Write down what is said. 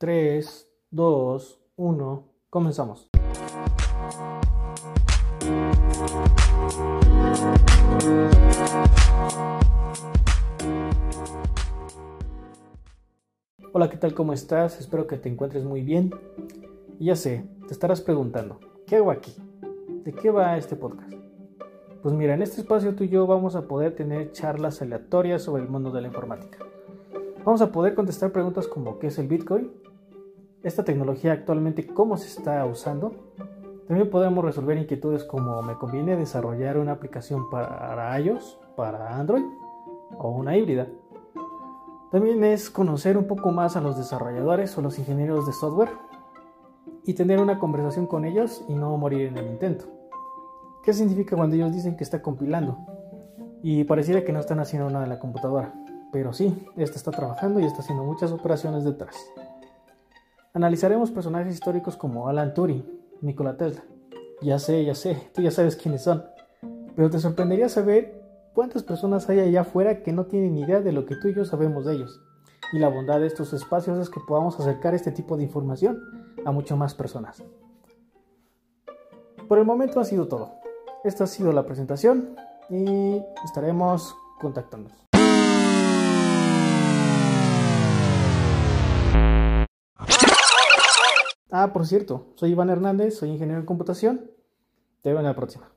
3, 2, 1, comenzamos. Hola, ¿qué tal? ¿Cómo estás? Espero que te encuentres muy bien. Y ya sé, te estarás preguntando, ¿qué hago aquí? ¿De qué va este podcast? Pues mira, en este espacio tú y yo vamos a poder tener charlas aleatorias sobre el mundo de la informática. Vamos a poder contestar preguntas como ¿qué es el Bitcoin? Esta tecnología actualmente cómo se está usando. También podemos resolver inquietudes como me conviene desarrollar una aplicación para iOS, para Android o una híbrida. También es conocer un poco más a los desarrolladores o los ingenieros de software y tener una conversación con ellos y no morir en el intento. ¿Qué significa cuando ellos dicen que está compilando? Y pareciera que no están haciendo nada en la computadora, pero sí, esta está trabajando y está haciendo muchas operaciones detrás. Analizaremos personajes históricos como Alan Turing, Nikola Tesla. Ya sé, ya sé, tú ya sabes quiénes son. Pero te sorprendería saber cuántas personas hay allá afuera que no tienen idea de lo que tú y yo sabemos de ellos. Y la bondad de estos espacios es que podamos acercar este tipo de información a mucho más personas. Por el momento ha sido todo. Esta ha sido la presentación y estaremos contactándonos. Ah, por cierto, soy Iván Hernández, soy ingeniero en computación. Te veo en la próxima.